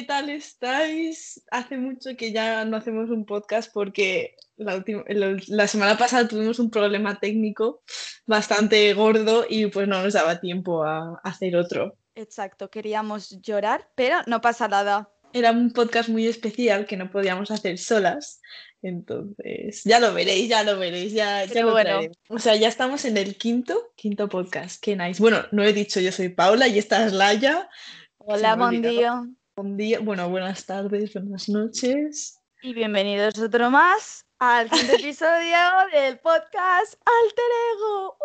¿qué tal estáis? Hace mucho que ya no hacemos un podcast porque la, la, semana pasada tuvimos un problema técnico bastante gordo y pues no nos daba tiempo a hacer otro. Exacto, queríamos llorar, pero no pasa nada. Era un podcast muy especial que no podíamos hacer solas, entonces, ya lo veréis, ya lo veréis, ya, ya lo bueno. O sea, ya estamos en el quinto, quinto podcast. Qué nice. Bueno, no he dicho, yo soy Paula y esta es Laia. Hola, buen día. Buen día, bueno, buenas tardes, buenas noches. Y bienvenidos otro más al quinto episodio del podcast Alter Ego.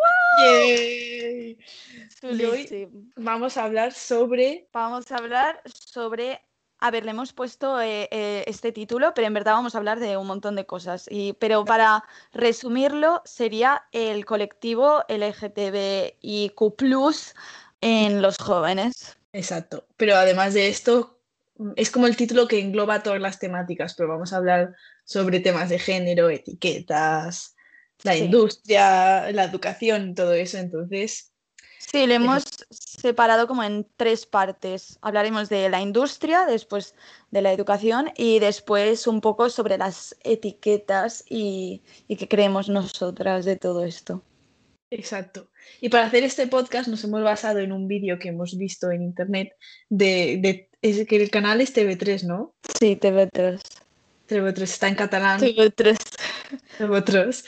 ¡Wow! hoy vamos a hablar sobre. Vamos a hablar sobre a ver, le hemos puesto eh, eh, este título, pero en verdad vamos a hablar de un montón de cosas. Y, pero para resumirlo, sería el colectivo LGTBIQ en los jóvenes. Exacto. Pero además de esto, es como el título que engloba todas las temáticas, pero vamos a hablar sobre temas de género, etiquetas, la industria, la educación, todo eso. Entonces, Sí, lo hemos separado como en tres partes. Hablaremos de la industria, después de la educación y después un poco sobre las etiquetas y, qué creemos nosotras de todo esto. Exacto. Y para hacer este podcast nos hemos basado en un vídeo que hemos visto en internet de, de que el canal es TV3, ¿no? Sí, TV3. TV3 está en catalán. TV3. TV3.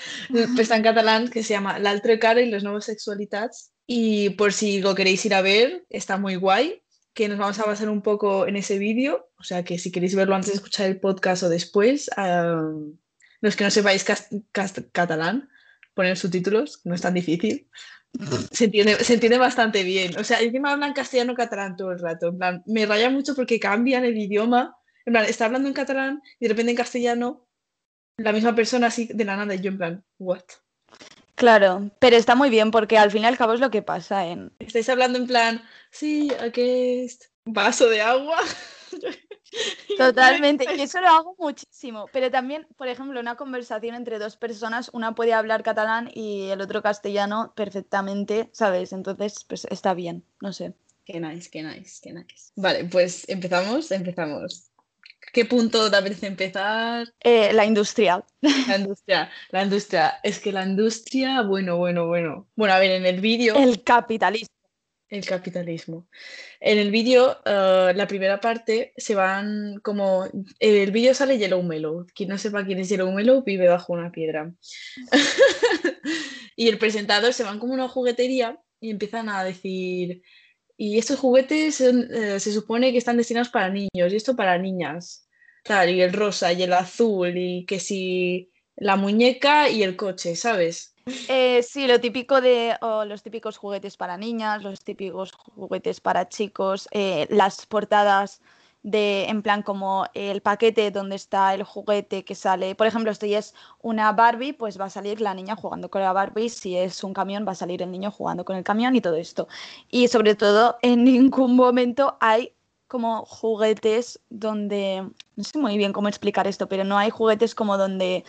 Está en catalán que se llama L'altre cara y las nuevas sexualidades y por si lo queréis ir a ver, está muy guay, que nos vamos a basar un poco en ese vídeo. O sea que si queréis verlo antes de escuchar el podcast o después, los que no sepáis catalán, poner subtítulos, no es tan difícil. Se entiende, se entiende bastante bien. O sea, encima hablan castellano catalán todo el rato. En plan, me raya mucho porque cambian el idioma. En plan, está hablando en catalán y de repente en castellano la misma persona así de la nada y yo en plan, what? Claro, pero está muy bien porque al fin y al cabo es lo que pasa en... Estáis hablando en plan, sí, aquí es vaso de agua. Totalmente, y eso lo hago muchísimo, pero también, por ejemplo, una conversación entre dos personas, una puede hablar catalán y el otro castellano perfectamente, ¿sabes? Entonces, pues está bien, no sé. Qué nice, qué nice, qué nice. Vale, pues empezamos, empezamos. ¿Qué punto te apetece empezar? Eh, la industria. La industria, la industria. Es que la industria, bueno, bueno, bueno. Bueno, a ver, en el vídeo. El capitalismo. El capitalismo. En el vídeo, eh, la primera parte, se van como. El vídeo sale Yellow Mellow. Quien no sepa quién es Yellow Mellow vive bajo una piedra. y el presentador se van como una juguetería y empiezan a decir y estos juguetes eh, se supone que están destinados para niños y esto para niñas. Y el rosa y el azul y que si la muñeca y el coche, ¿sabes? Eh, sí, lo típico de los típicos juguetes para niñas, los típicos juguetes para chicos, eh, las portadas de, en plan, como el paquete donde está el juguete que sale. Por ejemplo, si es una Barbie, pues va a salir la niña jugando con la Barbie. Si es un camión, va a salir el niño jugando con el camión y todo esto. Y sobre todo, en ningún momento hay como juguetes donde, no sé muy bien cómo explicar esto, pero no hay juguetes como donde,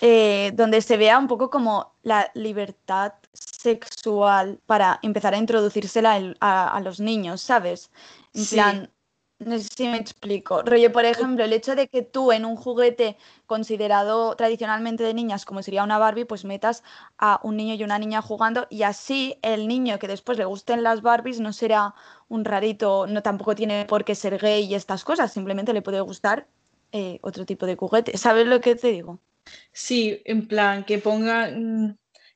eh, donde se vea un poco como la libertad sexual para empezar a introducírsela a, los niños, ¿sabes? En plan, no sé si me explico. Rollo, por ejemplo, el hecho de que tú en un juguete considerado tradicionalmente de niñas, como sería una Barbie, pues metas a un niño y una niña jugando y así el niño que después le gusten las Barbies no será un rarito, no tampoco tiene por qué ser gay y estas cosas, simplemente le puede gustar eh, otro tipo de juguete. ¿Sabes lo que te digo? Sí, en plan, que ponga,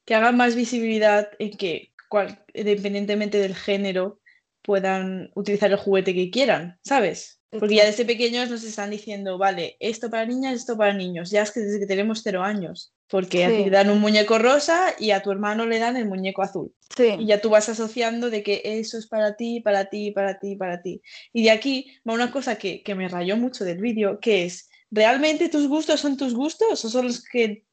que haga más visibilidad en que, independientemente del género, puedan utilizar el juguete que quieran, ¿sabes? Porque ya desde pequeños nos están diciendo, vale, esto para niñas, esto para niños, ya es que desde que tenemos cero años, porque a ti te dan un muñeco rosa y a tu hermano le dan el muñeco azul. Sí. Y ya tú vas asociando de que eso es para ti, para ti, para ti, para ti. Y de aquí va una cosa que, que me rayó mucho del vídeo, que es, ¿realmente tus gustos son tus gustos o son los que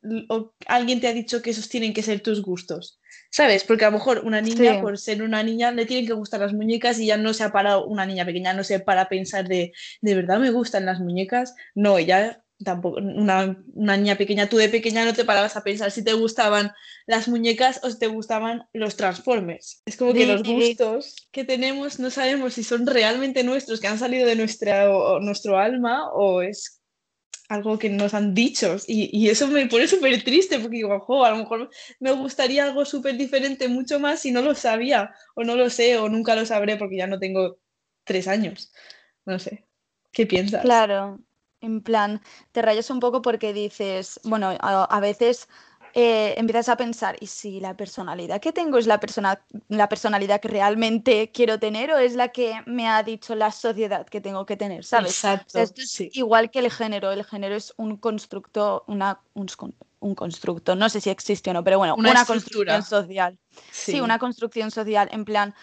alguien te ha dicho que esos tienen que ser tus gustos? ¿Sabes? Porque a lo mejor una niña, por ser una niña, le tienen que gustar las muñecas y ya no se ha parado, una niña pequeña, no se para pensar de, ¿de verdad me gustan las muñecas? No, ella tampoco, una, niña pequeña, tú de pequeña no te parabas a pensar si te gustaban las muñecas o si te gustaban los Transformers. Es como que los gustos que tenemos no sabemos si son realmente nuestros, que han salido de nuestra, nuestro alma o es algo que nos han dicho y, eso me pone súper triste porque digo, a lo mejor me gustaría algo súper diferente mucho más si no lo sabía o no lo sé o nunca lo sabré porque ya no tengo tres años. No sé, ¿qué piensas? Claro, en plan, te rayas un poco porque dices, bueno, a, veces eh, empiezas a pensar, ¿y si la personalidad que tengo es la, persona, la personalidad que realmente quiero tener o es la que me ha dicho la sociedad que tengo que tener? ¿Sabes? Exacto. esto es igual que el género. El género es un constructo, una, un, constructo, no sé si existe o no, pero bueno, una, construcción social. sí, una construcción social, en plan,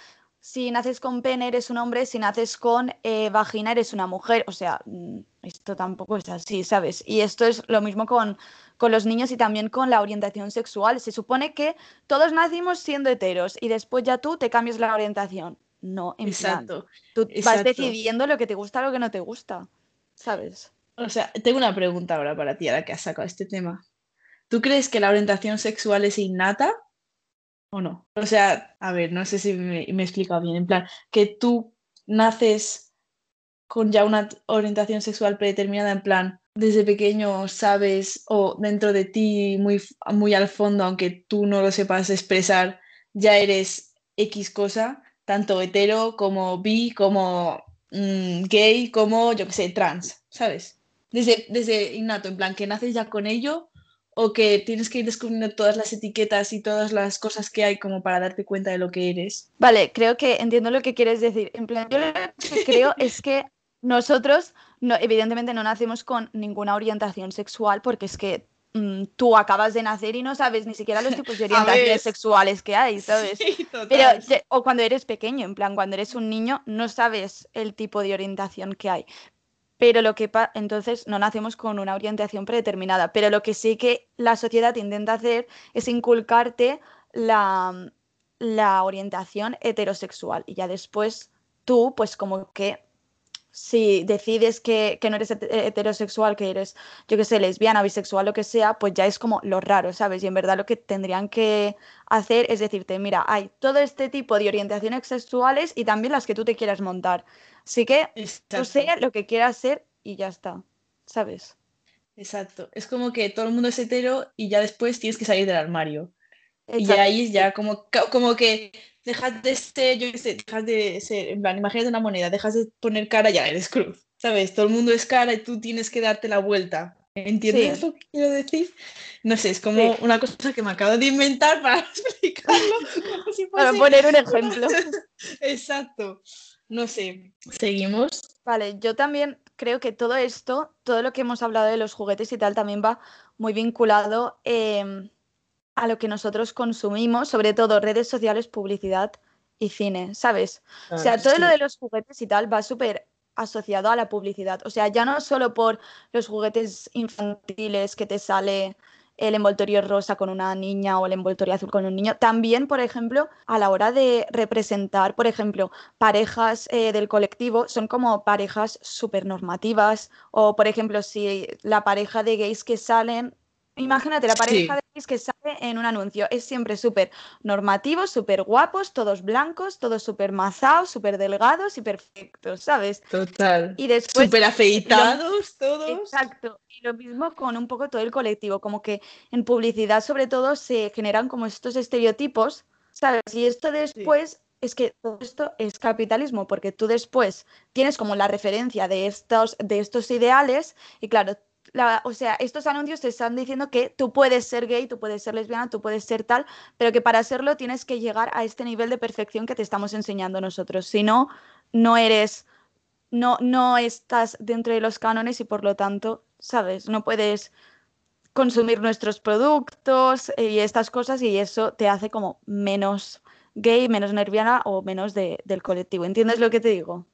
si naces con pene eres un hombre, si naces con eh, vagina eres una mujer. O sea, mm, esto tampoco es así, ¿sabes? Y esto es lo mismo con, con los niños y también con la orientación sexual. Se supone que todos nacimos siendo heteros y después ya tú te cambias la orientación. No, en exacto, tú vas decidiendo lo que te gusta, lo que no te gusta, ¿sabes? O sea, tengo una pregunta ahora para ti, ahora que has sacado este tema. ¿Tú crees que la orientación sexual es innata o no. O sea, a ver, no sé si me, he explicado bien, en plan, que tú naces con ya una orientación sexual predeterminada, en plan, desde pequeño sabes o dentro de ti, muy, muy al fondo, aunque tú no lo sepas expresar, ya eres X cosa, tanto hetero como bi, como mm, gay, como, yo qué sé, trans, ¿sabes? Desde, desde innato, en plan, que naces ya con ello o que tienes que ir descubriendo todas las etiquetas y todas las cosas que hay como para darte cuenta de lo que eres. Vale, creo que entiendo lo que quieres decir. En plan, yo lo que creo es que nosotros, no, evidentemente, no nacemos con ninguna orientación sexual porque es que mm, tú acabas de nacer y no sabes ni siquiera los tipos de orientaciones sexuales que hay, ¿sabes? Pero, o cuando eres pequeño, en plan, cuando eres un niño, no sabes el tipo de orientación que hay pero lo que entonces no nacemos con una orientación predeterminada, pero lo que sí que la sociedad intenta hacer es inculcarte la, la orientación heterosexual y ya después tú pues como que si decides que, no eres heterosexual, que eres, yo que sé, lesbiana, bisexual, lo que sea, pues ya es como lo raro, ¿sabes? Y en verdad lo que tendrían que hacer es decirte, mira, hay todo este tipo de orientaciones sexuales y también las que tú te quieras montar. Así que tú lo que quieras ser y ya está, ¿sabes? Exacto. Es como que todo el mundo es hetero y ya después tienes que salir del armario. Y ahí ya como, como que dejas de ser, yo sé, dejas de ser, en plan, imagínate una moneda, dejas de poner cara, ya eres cruz, ¿sabes? Todo el mundo es cara y tú tienes que darte la vuelta. ¿Entiendes lo que quiero decir? No sé, es como una cosa que me acabo de inventar para explicarlo. para poner un ejemplo. Exacto. No sé, seguimos. Vale, yo también creo que todo esto, todo lo que hemos hablado de los juguetes y tal, también va muy vinculado em, a lo que nosotros consumimos, sobre todo redes sociales, publicidad y cine, ¿sabes? o sea, todo lo de los juguetes y tal va súper asociado a la publicidad. O sea, ya no solo por los juguetes infantiles que te sale el envoltorio rosa con una niña o el envoltorio azul con un niño. También, por ejemplo, a la hora de representar, por ejemplo, parejas eh, del colectivo, son como parejas súper normativas. O, por ejemplo, si la pareja de gays que salen Imagínate, la pareja de gays que sale en un anuncio es siempre súper normativos, súper guapos, todos blancos, todos súper mazados, súper delgados y perfectos, ¿sabes? Total. Y después. Súper afeitados todos. Exacto. Y lo mismo con un poco todo el colectivo, como que en publicidad, sobre todo, se generan como estos estereotipos, ¿sabes? Y esto después. Es que todo esto es capitalismo, porque tú después tienes como la referencia de estos, de estos ideales y claro, o sea, estos anuncios te están diciendo que tú puedes ser gay, tú puedes ser lesbiana, tú puedes ser tal, pero que para serlo tienes que llegar a este nivel de perfección que te estamos enseñando nosotros. Si no, no eres, no, no estás dentro de los cánones y por lo tanto, ¿sabes? No puedes consumir nuestros productos y estas cosas y eso te hace como menos gay, menos nerviana o menos del colectivo. ¿Entiendes lo que te digo?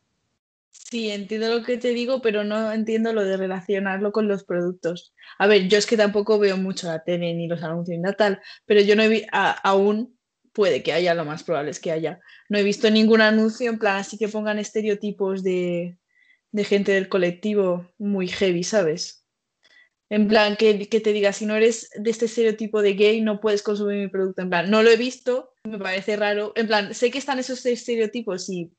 Sí, entiendo lo que te digo, pero no entiendo lo de relacionarlo con los productos. A ver, yo es que tampoco veo mucho la tele ni los anuncios ni tal, pero yo no he visto, aún puede que haya, lo más probable es que haya. No he visto ningún anuncio en plan así que pongan estereotipos de, de gente del colectivo muy heavy, ¿sabes? En plan, que, que, te diga, si no eres de este estereotipo de gay, no puedes consumir mi producto. En plan, no lo he visto, me parece raro. En plan, sé que están esos estereotipos y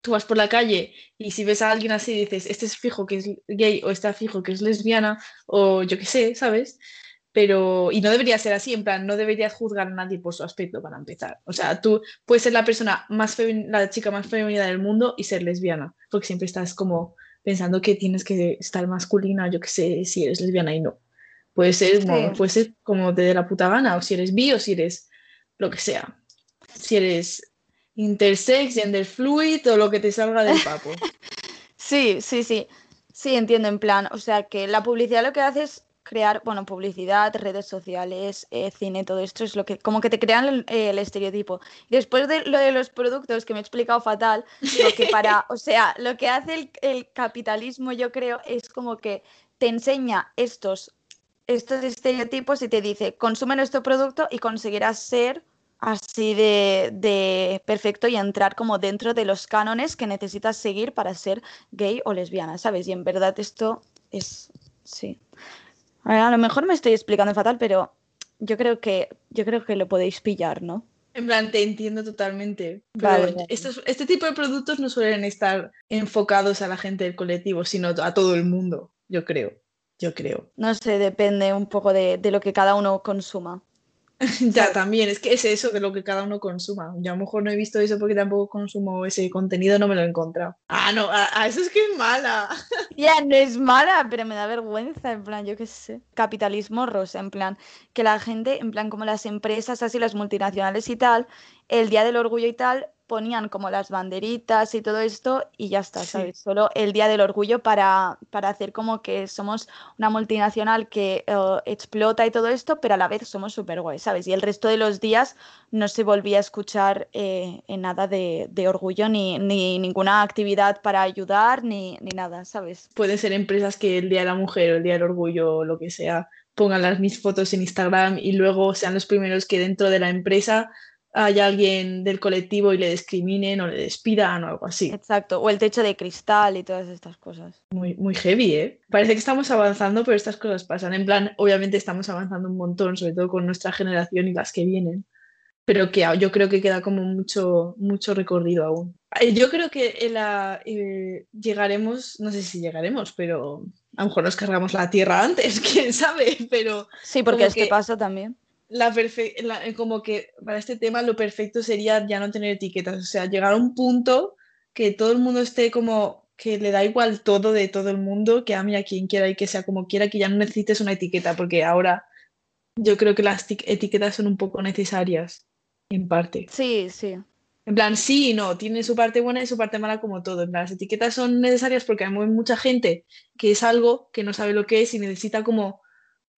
tú vas por la calle y si ves a alguien así dices, este es fijo que es gay o está fijo que es lesbiana o yo qué sé, ¿sabes? Pero, y no debería ser así, en plan, no deberías juzgar a nadie por su aspecto para empezar. O sea, tú puedes ser la persona más la chica más femenina del mundo y ser lesbiana, porque siempre estás como pensando que tienes que estar masculina, yo qué sé, si eres lesbiana y no. Puede ser, como, puede ser como te dé la puta gana, o si eres bi o si eres lo que sea. Si eres intersex, gender fluid o lo que te salga del papo. sí, sí, sí. Sí, entiendo en plan. O sea que la publicidad lo que hace es crear, bueno, publicidad, redes sociales, eh, cine, todo esto es lo que, como que te crean el, estereotipo. después de lo de los productos, que me he explicado fatal, lo que para, o sea, lo que hace el, el, capitalismo, yo creo, es como que te enseña estos, estos estereotipos y te dice, consume nuestro producto y conseguirás ser así de, de, perfecto y entrar como dentro de los cánones que necesitas seguir para ser gay o lesbiana, ¿sabes? Y en verdad esto es, sí. A, lo mejor me estoy explicando fatal, pero yo creo que, yo creo que lo podéis pillar, ¿no? En plan, te entiendo totalmente. Pero este tipo de productos no suelen estar enfocados a la gente del colectivo, sino a todo el mundo, yo creo. Yo creo. No sé, depende un poco de, de lo que cada uno consuma. ya, también, es que es eso de lo que cada uno consuma. Yo a lo mejor no he visto eso porque tampoco consumo ese contenido, no me lo he encontrado. Ah, no, a, eso es que es mala. Ya, no es mala, pero me da vergüenza, en plan, yo qué sé. Capitalismo rosa, en plan, que la gente, en plan, como las empresas, así las multinacionales y tal, el Día del Orgullo y tal, ponían como las banderitas y todo esto y ya está, ¿sabes? Solo el Día del Orgullo para, para, hacer como que somos una multinacional que eh, explota y todo esto, pero a la vez somos súper guay, ¿sabes? Y el resto de los días no se volvía a escuchar eh, en nada de, de orgullo ni, ni, ninguna actividad para ayudar ni, ni nada, ¿sabes? Pueden ser empresas que el Día de la Mujer o el Día del Orgullo o lo que sea pongan las mis fotos en Instagram y luego sean los primeros que dentro de la empresa hay alguien del colectivo y le discriminen o le despidan o algo así. Exacto, o el techo de cristal y todas estas cosas. Muy, muy heavy, ¿eh? Parece que estamos avanzando, pero estas cosas pasan. En plan, obviamente estamos avanzando un montón, sobre todo con nuestra generación y las que vienen, pero que yo creo que queda como mucho, mucho recorrido aún. Eh, yo creo que la, eh, llegaremos, no sé si llegaremos, pero a lo mejor nos cargamos la tierra antes, quién sabe, pero... Sí, porque este paso también la, eh, como que para este tema lo perfecto sería ya no tener etiquetas, o sea, llegar a un punto que todo el mundo esté como que le da igual todo de todo el mundo, que ame a quien quiera y que sea como quiera, que ya no necesites una etiqueta, porque ahora yo creo que las etiquetas son un poco necesarias, en parte. Sí, sí. En plan, sí y no, tiene su parte buena y su parte mala como todo. En plan, las etiquetas son necesarias porque hay mucha gente que es algo que no sabe lo que es y necesita como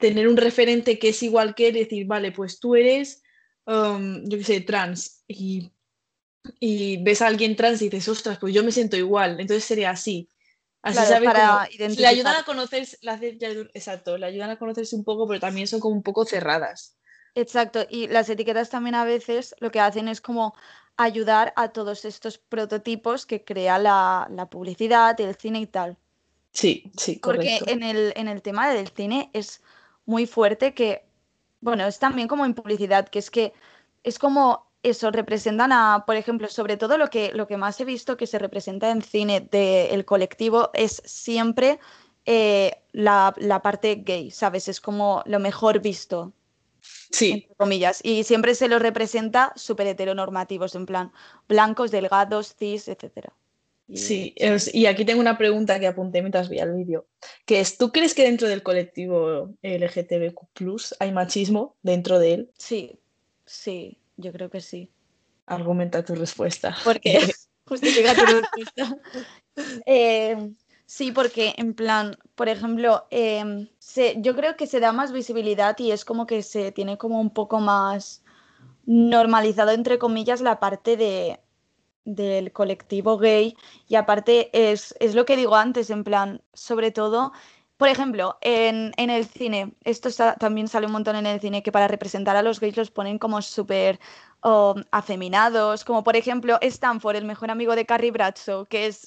tener un referente que es igual que él, decir, vale, pues tú eres, um, yo qué sé, trans, y, ves a alguien trans y dices, ostras, pues yo me siento igual, entonces sería así. Así sabe para le ayudan a conocerse, exacto, le ayudan a conocerse un poco, pero también son como un poco cerradas. Exacto, y las etiquetas también a veces lo que hacen es como ayudar a todos estos prototipos que crea la, la publicidad, el cine y tal. Sí, sí, correcto. Porque en el, en el tema del cine es muy fuerte que, bueno, es también como en publicidad, que es que es como eso, representan a, por ejemplo, sobre todo lo que, lo que más he visto que se representa en cine del colectivo es siempre eh, la, parte gay, ¿sabes? Es como lo mejor visto. Sí. Entre comillas. Y siempre se lo representa súper heteronormativos, en plan blancos, delgados, cis, etcétera. Sí, y aquí tengo una pregunta que apunté mientras veía el vídeo, que es, ¿tú crees que dentro del colectivo LGTBQ hay machismo dentro de él? Sí, sí, yo creo que sí. Argumenta tu respuesta. Porque justifica tu respuesta. Eh, sí, porque en plan, por ejemplo, em, yo creo que se da más visibilidad y es como que se tiene como un poco más normalizado, entre comillas, la parte de del colectivo gay y aparte es, es, lo que digo antes, en plan, sobre todo, por ejemplo, en, en el cine, esto también sale un montón en el cine, que para representar a los gays los ponen como súper afeminados, como por ejemplo Stanford, el mejor amigo de Carrie Bradshaw, que es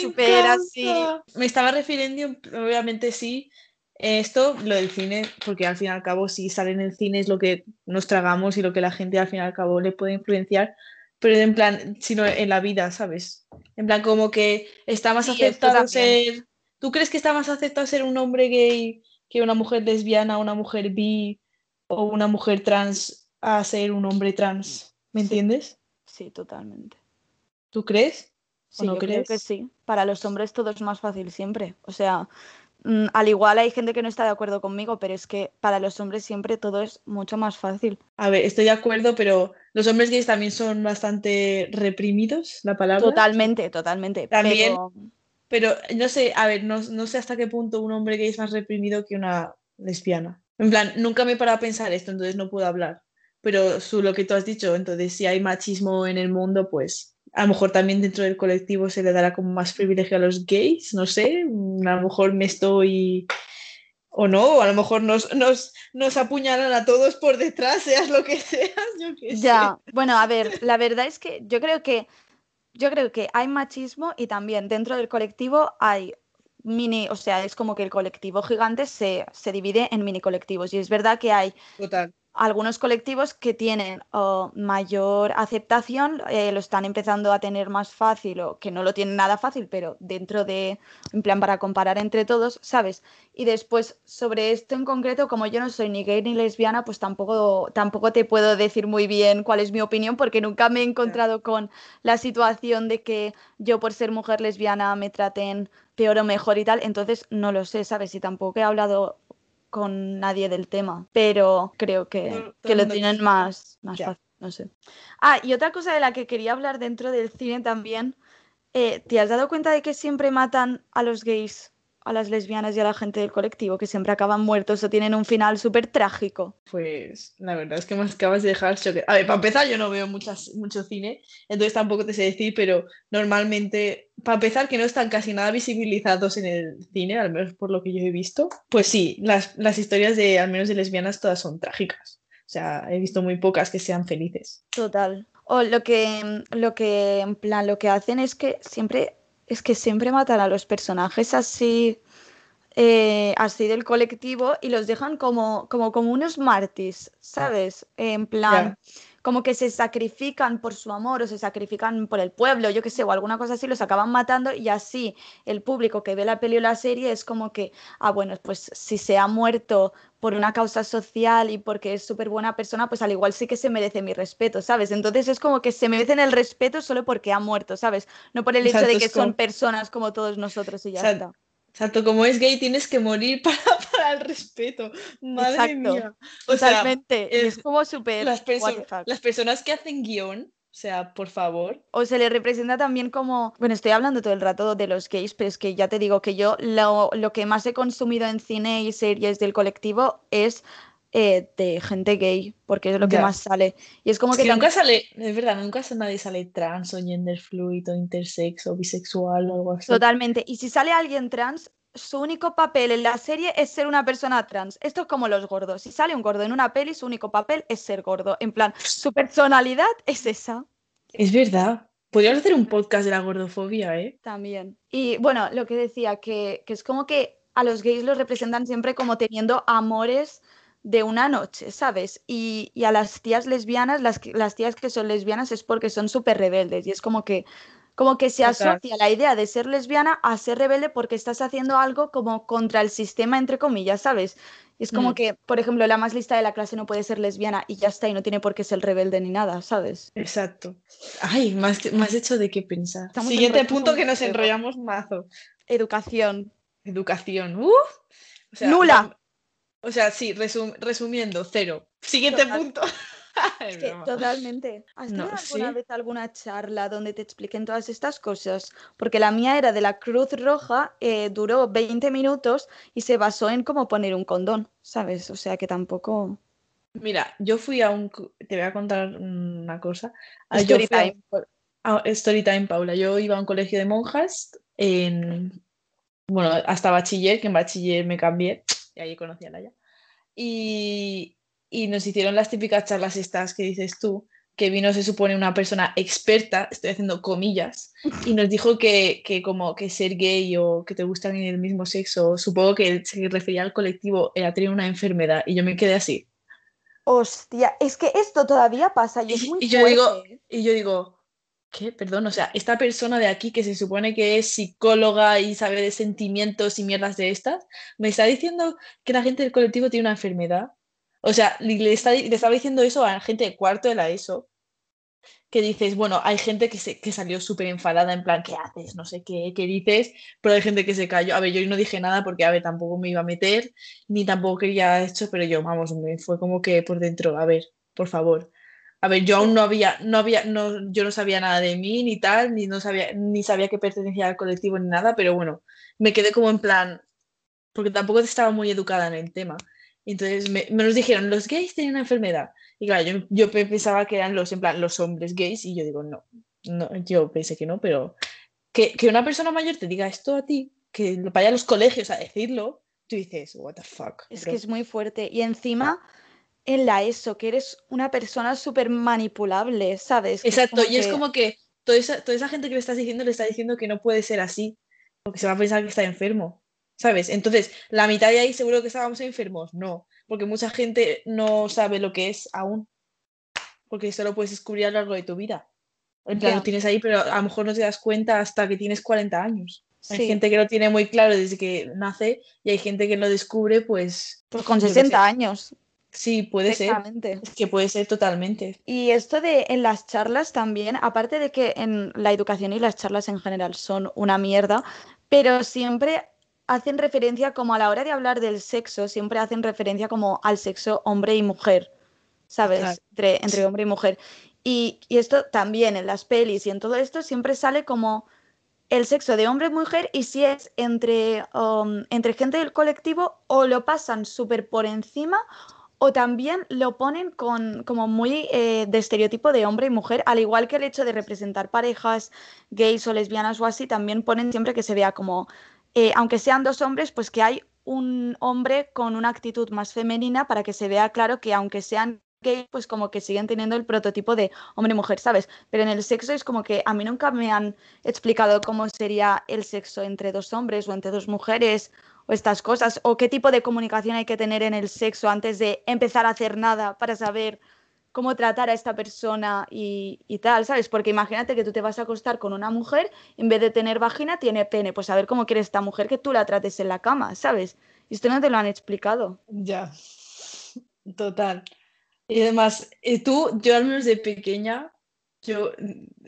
súper así. Me estaba refiriendo, obviamente sí, esto, lo del cine, porque al fin y al cabo, si sale en el cine es lo que nos tragamos y lo que la gente al fin y al cabo le puede influenciar, pero en plan, sino en la vida, ¿sabes? En plan, como que está más aceptado ser. ¿Tú crees que está más aceptado ser un hombre gay que una mujer lesbiana, una mujer bi o una mujer trans a ser un hombre trans? ¿Me entiendes? Sí, totalmente. ¿Tú crees? Sí, no yo creo que sí. Para los hombres todo es más fácil siempre. O sea, Mm, al igual hay gente que no está de acuerdo conmigo, pero es que para los hombres siempre todo es mucho más fácil. A ver, estoy de acuerdo, pero los hombres gays también son bastante reprimidos, la palabra. Totalmente, totalmente. También, pero, no sé, a ver, no, sé hasta qué punto un hombre gay es más reprimido que una lesbiana. En plan, nunca me he parado a pensar esto, entonces no puedo hablar. Pero su, lo que tú has dicho, entonces si hay machismo en el mundo, pues a lo mejor también dentro del colectivo se le dará como más privilegio a los gays, no sé, a lo mejor me estoy o no, o a lo mejor nos, nos, nos apuñalan a todos por detrás, seas lo que seas, yo qué Ya, bueno, a ver, la verdad es que yo creo que yo creo que hay machismo y también dentro del colectivo hay mini, o sea, es como que el colectivo gigante se, se divide en mini colectivos y es verdad que hay Total algunos colectivos que tienen mayor aceptación eh, lo están empezando a tener más fácil o que no lo tienen nada fácil, pero dentro de, en plan, para comparar entre todos, ¿sabes? Y después, sobre esto en concreto, como yo no soy ni gay ni lesbiana, pues tampoco, tampoco te puedo decir muy bien cuál es mi opinión, porque nunca me he encontrado con la situación de que yo por ser mujer lesbiana me traten peor o mejor y tal, entonces no lo sé, ¿sabes? Y tampoco he hablado con nadie del tema, pero creo que, lo tienen más, más fácil, no sé. Ah, y otra cosa de la que quería hablar dentro del cine también, eh, ¿te has dado cuenta de que siempre matan a los gays a las lesbianas y a la gente del colectivo, que siempre acaban muertos o tienen un final súper trágico. Pues la verdad es que me acabas de dejar choque. A ver, para empezar, yo no veo muchas, mucho cine, entonces tampoco te sé decir, pero normalmente, para empezar, que no están casi nada visibilizados en el cine, al menos por lo que yo he visto, pues sí, las, las historias de, al menos de lesbianas, todas son trágicas. O sea, he visto muy pocas que sean felices. Total. O lo que, lo que, en plan, lo que hacen es que siempre es que siempre matan a los personajes así, eh, así del colectivo y los dejan como, como, como unos mártires, ¿sabes? En plan, como que se sacrifican por su amor o se sacrifican por el pueblo, yo qué sé, o alguna cosa así, los acaban matando y así el público que ve la peli o la serie es como que, ah, bueno, pues si se ha muerto por una causa social y porque es súper buena persona, pues al igual sí que se merece mi respeto, ¿sabes? Entonces es como que se merecen el respeto solo porque ha muerto, ¿sabes? No por el hecho de que son personas como todos nosotros y ya está. Exacto, como es gay tienes que morir para, para el respeto. Madre mía. Totalmente. es como súper. Las, las personas que hacen guion, o sea, por favor. O se le representa también como. Bueno, estoy hablando todo el rato de los gays, pero es que ya te digo que yo lo, lo que más he consumido en cine y series del colectivo es eh, de gente gay, porque es lo que más sale. Y es como que, nunca sale, es verdad, nunca nadie sale trans o gender fluid o intersex o bisexual o algo así. Totalmente. Y si sale alguien trans, su único papel en la serie es ser una persona trans. Esto es como los gordos. Si sale un gordo en una peli, su único papel es ser gordo. En plan, su personalidad es esa. Es verdad. Podríamos hacer un podcast de la gordofobia, ¿eh? También. Y bueno, lo que decía, que, que es como que a los gays los representan siempre como teniendo amores de una noche, ¿sabes? Y, a las tías lesbianas, las, las, tías que son lesbianas es porque son súper rebeldes y es como que, como que se asocia la idea de ser lesbiana a ser rebelde porque estás haciendo algo como contra el sistema, entre comillas, ¿sabes? Y es como mm. que, por ejemplo, la más lista de la clase no puede ser lesbiana y ya está, y no tiene por qué ser rebelde ni nada, ¿sabes? Exacto. Ay, más, más hecho de qué pensar. Siguiente punto que nos enrollamos mazo. Educación. Educación. Uf. Nula. O sea, sí, resumiendo, cero. Siguiente punto. totalmente. ¿Has tenido alguna vez alguna charla donde te expliquen todas estas cosas? Porque la mía era de la Cruz Roja, eh, duró 20 minutos y se basó en cómo poner un condón, ¿sabes? O sea que tampoco... Mira, yo fui a un... Te voy a contar una cosa. Ah, story time. story time, Paula. Yo iba a un colegio de monjas en... Bueno, hasta bachiller, que en bachiller me cambié y ahí conocí a Laia. Y, y nos hicieron las típicas charlas estas que dices tú, que vino, se supone, una persona experta, estoy haciendo comillas, y nos dijo que, que como que ser gay o que te gustan en el mismo sexo, supongo que se refería al colectivo, era tener una enfermedad, y yo me quedé así. Hostia, es que esto todavía pasa y es muy y yo digo, y yo digo, Perdón, o sea, esta persona de aquí que se supone que es psicóloga y sabe de sentimientos y mierdas de estas, me está diciendo que la gente del colectivo tiene una enfermedad. O sea, le, está, estaba diciendo eso a la gente de cuarto de la ESO, que dices, bueno, hay gente que, se, que salió súper enfadada, en plan, ¿qué haces? No sé qué, qué dices, pero hay gente que se cayó. A ver, yo no dije nada porque, a ver, tampoco me iba a meter, ni tampoco quería esto, pero yo, vamos, me fue como que por dentro, a ver, por favor. A ver, yo aún no había, no había, no, yo no sabía nada de mí ni tal, ni no sabía, ni sabía que pertenecía al colectivo ni nada, pero bueno, me quedé como en plan, porque tampoco estaba muy educada en el tema. Entonces me, nos dijeron, los gays tienen una enfermedad. Y claro, yo, yo, pensaba que eran los, en plan, los hombres gays y yo digo, no, no, yo pensé que no, pero que, que una persona mayor te diga esto a ti, que vaya a los colegios a decirlo, tú dices, what the fuck. Es que es muy fuerte. Y encima, en la ESO, que eres una persona súper manipulable, ¿sabes? Exacto, y es como que toda esa, toda esa gente que le estás diciendo le está diciendo que no puede ser así, porque se va a pensar que está enfermo. ¿sabes? Entonces, la mitad de ahí seguro que estábamos enfermos, no, porque mucha gente no sabe lo que es aún, porque eso lo puedes descubrir a lo largo de tu vida. En plan, lo tienes ahí, pero a lo mejor no te das cuenta hasta que tienes 40 años. Hay gente que lo tiene muy claro desde que nace y hay gente que lo descubre pues... pues con 60 años. Sí, puede ser. Es que puede ser totalmente. Y esto de en las charlas también, aparte de que en la educación y las charlas en general son una mierda, pero siempre hacen referencia como a la hora de hablar del sexo, siempre hacen referencia como al sexo hombre y mujer, ¿sabes? Entre, entre, hombre y mujer. Y, esto también en las pelis y en todo esto siempre sale como el sexo de hombre y mujer y si es entre, um, entre gente del colectivo o lo pasan súper por encima o también lo ponen con, como muy eh, de estereotipo de hombre y mujer, al igual que el hecho de representar parejas gays o lesbianas o así, también ponen siempre que se vea como eh, aunque sean dos hombres, pues que hay un hombre con una actitud más femenina para que se vea claro que aunque sean gays, pues como que siguen teniendo el prototipo de hombre y mujer, ¿sabes? Pero en el sexo es como que a mí nunca me han explicado cómo sería el sexo entre dos hombres o entre dos mujeres o estas cosas, o qué tipo de comunicación hay que tener en el sexo antes de empezar a hacer nada para saber cómo tratar a esta persona y, tal, ¿sabes? Porque imagínate que tú te vas a acostar con una mujer, en vez de tener vagina, tiene pene. Pues a ver cómo quiere esta mujer que tú la trates en la cama, ¿sabes? Y esto no te lo han explicado. Ya, total. Y además, tú, yo al menos de pequeña, yo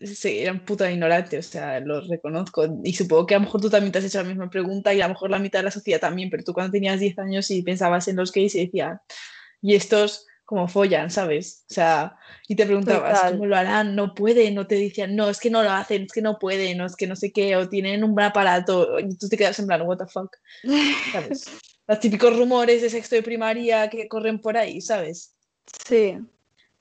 sí, era un puta ignorante, o sea, lo reconozco. Y supongo que a lo mejor tú también te has hecho la misma pregunta y a lo mejor la mitad de la sociedad también, pero tú cuando tenías 10 años y pensabas en los gays y decías, y estos como follan, ¿sabes? O sea, y te preguntabas cómo lo harán, no pueden, no te decían, no, es que no lo hacen, es que no pueden, no es que no sé qué, o tienen un aparato, y tú te quedas en plan, what the fuck, ¿sabes? Los típicos rumores de sexto de primaria que corren por ahí, ¿sabes? Sí.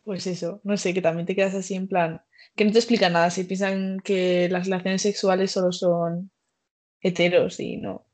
Pues eso, no sé, que también te quedas así en plan, que no te explica nada, si piensan que las relaciones sexuales solo son heteros y no.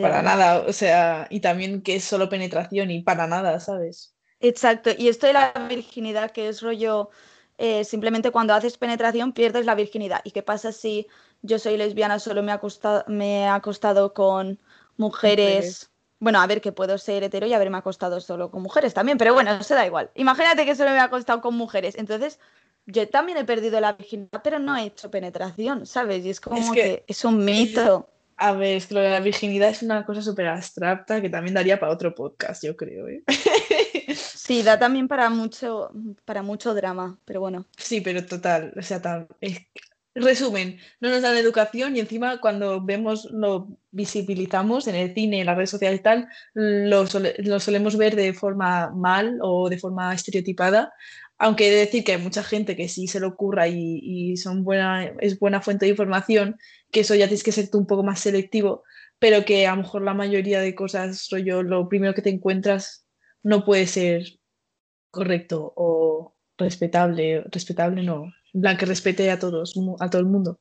Para nada, o sea, y también que es solo penetración y para nada, ¿sabes? Exacto, y esto de la virginidad, que es rollo, eh, simplemente cuando haces penetración pierdes la virginidad. ¿Y qué pasa si yo soy lesbiana, solo me he acostado, me he acostado con mujeres? Bueno, a ver, que puedo ser hetero y haberme acostado solo con mujeres también, pero bueno, se da igual. Imagínate que solo me he acostado con mujeres. Entonces, yo también he perdido la virginidad, pero no he hecho penetración, ¿sabes? Y es como que, es un mito. A ver, es que lo de la virginidad es una cosa súper abstracta que también daría para otro podcast, yo creo. ¿eh? Sí, da también para mucho, para mucho drama, pero bueno. Sí, pero total, o sea, tal, resumen, no nos dan educación y encima cuando vemos, lo visibilizamos en el cine, en las redes sociales y tal, lo, solemos ver de forma mal o de forma estereotipada, aunque he de decir que hay mucha gente que sí se le ocurra y, son buena, es buena fuente de información, que eso ya tienes que ser tú un poco más selectivo, pero que a lo mejor la mayoría de cosas, yo lo primero que te encuentras no puede ser correcto o respetable, respetable no, plan que respete a todos, a todo el mundo.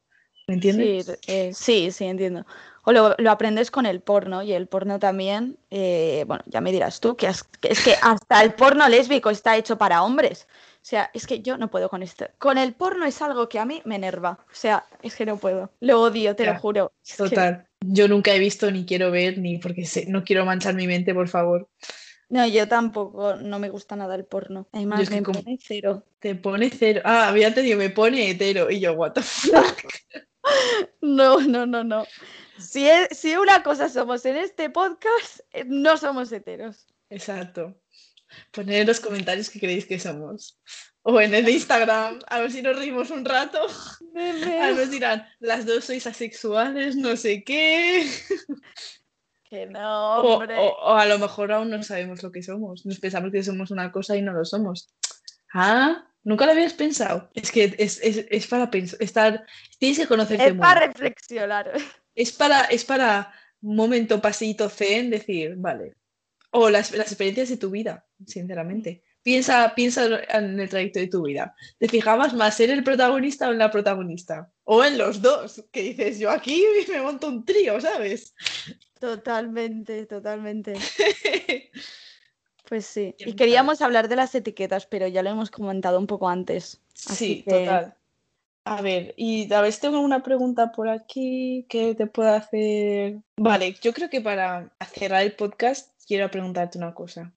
¿Me entiendes? Sí, eh, sí, sí, entiendo. O lo, lo, aprendes con el porno y el porno también, eh, bueno, ya me dirás tú, que, es que hasta el porno lésbico está hecho para hombres. O sea, es que yo no puedo con esto. Con el porno es algo que a mí me enerva. O sea, es que no puedo. Lo odio, te lo juro. total. Yo nunca he visto ni quiero ver, ni porque no quiero manchar mi mente, por favor. No, yo tampoco, no me gusta nada el porno. Además, me pone cero. Te pone cero. Ah, había entendido, me pone hetero. Y yo, what the fuck. no, no, no, no. Si, si una cosa somos en este podcast, eh, no somos heteros. Exacto. Poned en los comentarios qué creéis que somos. O en el Instagram, a ver si nos reímos un rato. A ver dirán, las dos sois asexuales, no sé qué. Que no, hombre. O, a lo mejor aún no sabemos lo que somos. Nos pensamos que somos una cosa y no lo somos. Ah, nunca lo habías pensado. Es que es, para pensar, estar, tienes que conocerte. Es para reflexionar. Es para, es para momento pasito zen decir, vale. O las, las experiencias de tu vida, sinceramente. Piensa, piensa en el trayecto de tu vida. ¿Te fijabas más en el protagonista o en la protagonista? O en los dos, que dices, yo aquí me monto un trío, ¿sabes? Totalmente, totalmente. Pues sí. Y queríamos hablar de las etiquetas, pero ya lo hemos comentado un poco antes. sí, total. A ver, y a ver si tengo una pregunta por aquí que te pueda hacer. Vale, yo creo que para cerrar el podcast quiero preguntarte una cosa.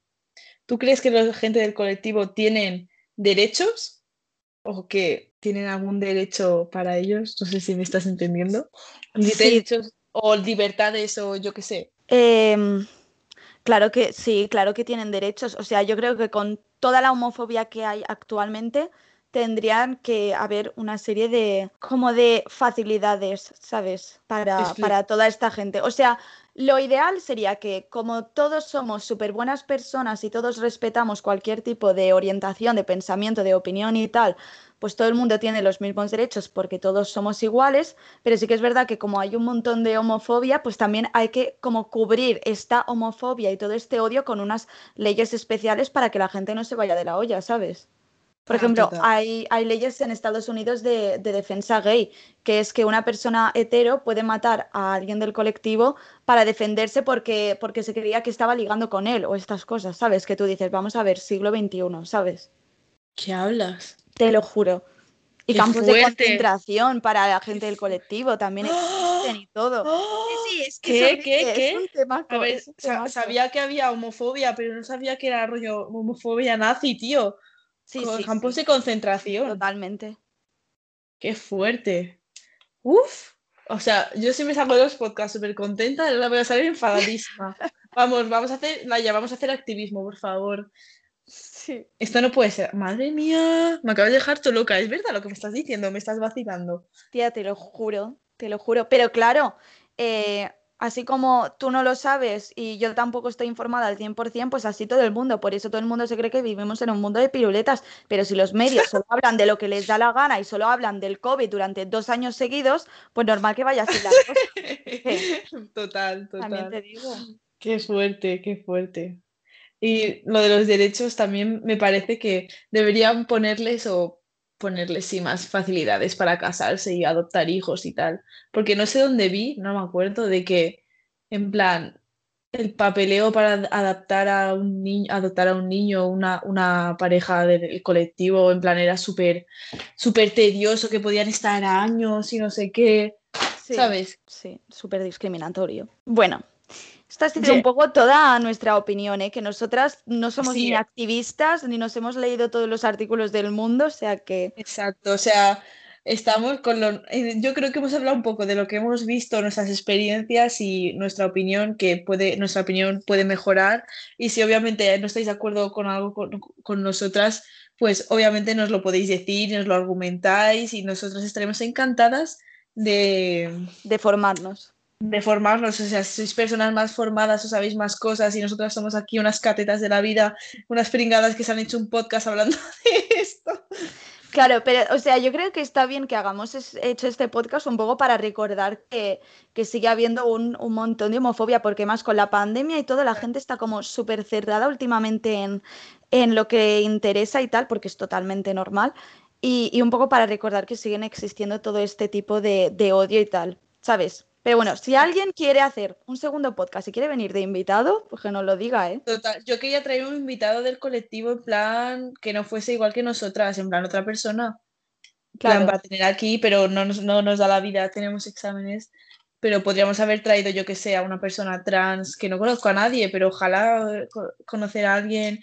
¿Tú crees que la gente del colectivo tienen derechos o que tienen algún derecho para ellos? No sé si me estás entendiendo. Derechos o libertades o yo qué sé. Em, claro que sí, claro que tienen derechos. O sea, yo creo que con toda la homofobia que hay actualmente tendrían que haber una serie de como de facilidades, ¿sabes? Para, para toda esta gente. O sea, lo ideal sería que como todos somos súper buenas personas y todos respetamos cualquier tipo de orientación, de pensamiento, de opinión y tal, pues todo el mundo tiene los mismos derechos porque todos somos iguales, pero sí que es verdad que como hay un montón de homofobia, pues también hay que como cubrir esta homofobia y todo este odio con unas leyes especiales para que la gente no se vaya de la olla, ¿sabes? Por ah, ejemplo, hay, hay, leyes en Estados Unidos de, de, defensa gay, que es que una persona hetero puede matar a alguien del colectivo para defenderse porque, porque se creía que estaba ligando con él o estas cosas, ¿sabes? Que tú dices, vamos a ver, siglo XXI, ¿sabes? ¿Qué hablas? Te lo juro. Y campos de concentración para la gente del colectivo también existen y todo. sí, es que ¿Qué? ¿Qué? ¿Qué? Es un tema, a ver, sabía que había homofobia, pero no sabía que era rollo homofobia nazi, tío. Sí, sí, campos de concentración. Totalmente. Qué fuerte. Uf. O sea, yo sí me salgo de los podcasts súper contenta, ahora voy a salir enfadadísima. vamos, vamos a hacer, Naya, vamos a hacer activismo, por favor. Sí. Esto no puede ser. Madre mía, me acabas de dejar todo loca. Es verdad lo que me estás diciendo, me estás vacilando. Tía, te lo juro, te lo juro. Pero claro, eh, así como tú no lo sabes y yo tampoco estoy informada al 100%, pues así todo el mundo. Por eso todo el mundo se cree que vivimos en un mundo de piruletas. Pero si los medios solo hablan de lo que les da la gana y solo hablan del COVID durante dos años seguidos, pues normal que vaya así la cosa. Total, total. También te digo. Qué fuerte, qué fuerte. Y lo de los derechos también me parece que deberían ponerles o ponerle sí más facilidades para casarse y adoptar hijos y tal. Porque no sé dónde vi, no me acuerdo, de que en plan el papeleo para adaptar a un niño, adoptar a un niño, una, una pareja del colectivo, en plan era súper súper tedioso, que podían estar años y no sé qué. ¿Sabes? Sí, súper discriminatorio. Bueno, esta ha sido un poco toda nuestra opinión, ¿eh? que nosotras no somos ni activistas ni nos hemos leído todos los artículos del mundo, o sea que... Exacto, o sea, estamos con lo... Eh, yo creo que hemos hablado un poco de lo que hemos visto, nuestras experiencias y nuestra opinión, que puede, nuestra opinión puede mejorar. Y si obviamente no estáis de acuerdo con algo con, con nosotras, pues obviamente nos lo podéis decir, nos lo argumentáis y nosotras estaremos encantadas de... De formarnos de formarnos, o sea, sois personas más formadas, os sabéis más cosas y nosotras somos aquí unas catetas de la vida, unas pringadas que se han hecho un podcast hablando de esto. Claro, pero, o sea, yo creo que está bien que hagamos hecho este podcast un poco para recordar que, que sigue habiendo un, un, montón de homofobia, porque más con la pandemia y todo, la gente está como súper cerrada últimamente en, en lo que interesa y tal, porque es totalmente normal. y, un poco para recordar que siguen existiendo todo este tipo de, de odio y tal, ¿sabes? Pero bueno, si alguien quiere hacer un segundo podcast y quiere venir de invitado, pues que nos lo diga, ¿eh? Total, yo quería traer un invitado del colectivo en plan que no fuese igual que nosotras, en plan otra persona. Claro. para tener aquí, pero no nos, no nos da la vida, tenemos exámenes. Pero podríamos haber traído, yo que sé, a una persona trans que no conozco a nadie, pero ojalá conocer a alguien,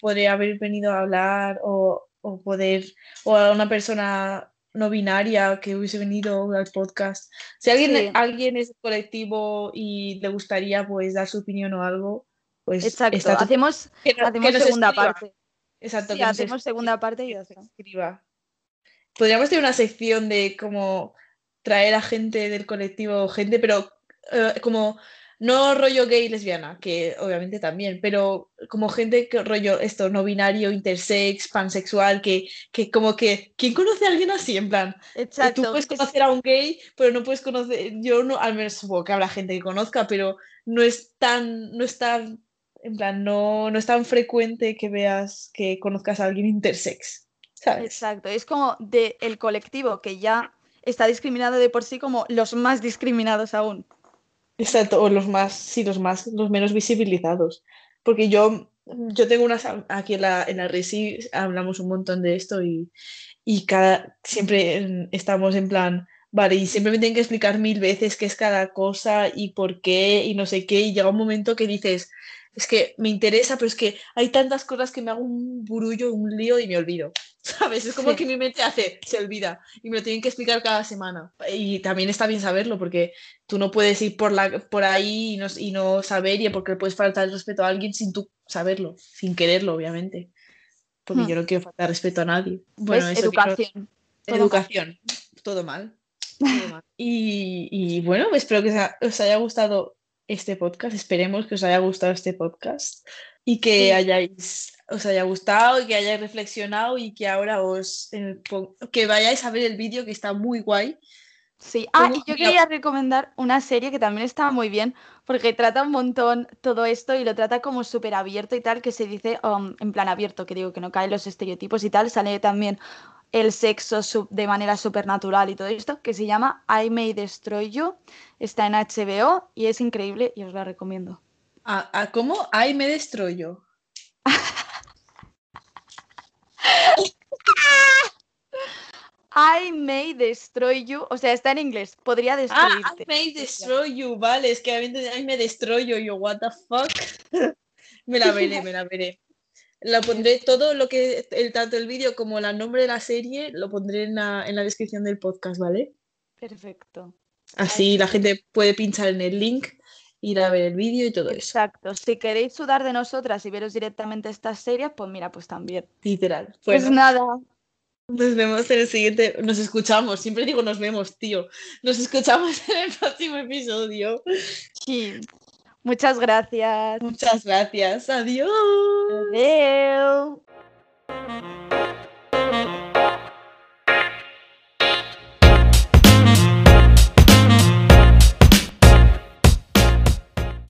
podría haber venido a hablar o, o poder, o a una persona no binaria que hubiese venido al podcast. Si alguien, alguien es colectivo y le gustaría pues dar su opinión o algo, pues Exacto, hacemos, hacemos segunda parte. Exacto, hacemos segunda parte y ya escriba. Podríamos tener una sección de como traer a gente del colectivo, gente, pero eh, como no rollo gay y lesbiana, que obviamente también, pero como gente que rollo esto, no binario, intersex, pansexual, que, que como que, ¿quién conoce a alguien así? En plan, Exacto, tú puedes conocer a un gay, pero no puedes conocer, yo no, al menos supongo que habrá gente que conozca, pero no es tan, no es tan, en plan, no, no es tan frecuente que veas, que conozcas a alguien intersex, ¿sabes? Exacto, es como del el colectivo que ya está discriminado de por sí como los más discriminados aún. Exacto, o los más, sí, los más, los menos visibilizados. Porque yo, yo tengo unas, aquí en la, en la hablamos un montón de esto y, y cada, siempre estamos en plan, vale, y siempre me tienen que explicar mil veces qué es cada cosa y por qué y no sé qué, y llega un momento que dices, es que me interesa, pero es que hay tantas cosas que me hago un burullo, un lío y me olvido. ¿Sabes? Es como que mi mente hace, se olvida y me lo tienen que explicar cada semana. Y también está bien saberlo porque tú no puedes ir por, la, por ahí y no, y no saber y porque puedes faltar el respeto a alguien sin tú saberlo, sin quererlo, obviamente. Porque hmm. yo no quiero faltar respeto a nadie. Bueno, educación. educación. Todo mal. Todo mal. Y, y, bueno, espero que os haya gustado este podcast. Esperemos que os haya gustado este podcast y que hayáis os haya gustado y que hayáis reflexionado y que ahora os eh, que vayáis a ver el vídeo que está muy guay. Sí, ah, y yo quería recomendar una serie que también está muy bien porque trata un montón todo esto y lo trata como súper abierto y tal, que se dice um, en plan abierto, que digo que no caen los estereotipos y tal, sale también el sexo de manera supernatural y todo esto, que se llama I May Destroy You. Está en HBO y es increíble y os la recomiendo. ¿A, cómo? I Me Destroy You. I may destroy you, o sea, está en inglés, podría destruirte. Ah, I may destroy you, vale, es que I me destroy you, yo, what the fuck. me la veré, me la veré. La pondré todo lo que, el, tanto el vídeo como el nombre de la serie, lo pondré en la, descripción del podcast, ¿vale? Perfecto. Así la gente puede pinchar en el link, ir a ver el vídeo y todo eso. Exacto. Si queréis sudar de nosotras y veros directamente estas series, pues mira, pues también. Literal. Pues nada. Nos vemos en el siguiente. Nos escuchamos. Siempre digo nos vemos, tío. Nos escuchamos en el próximo episodio. Sí. Muchas gracias. Muchas gracias. Adiós. Adiós.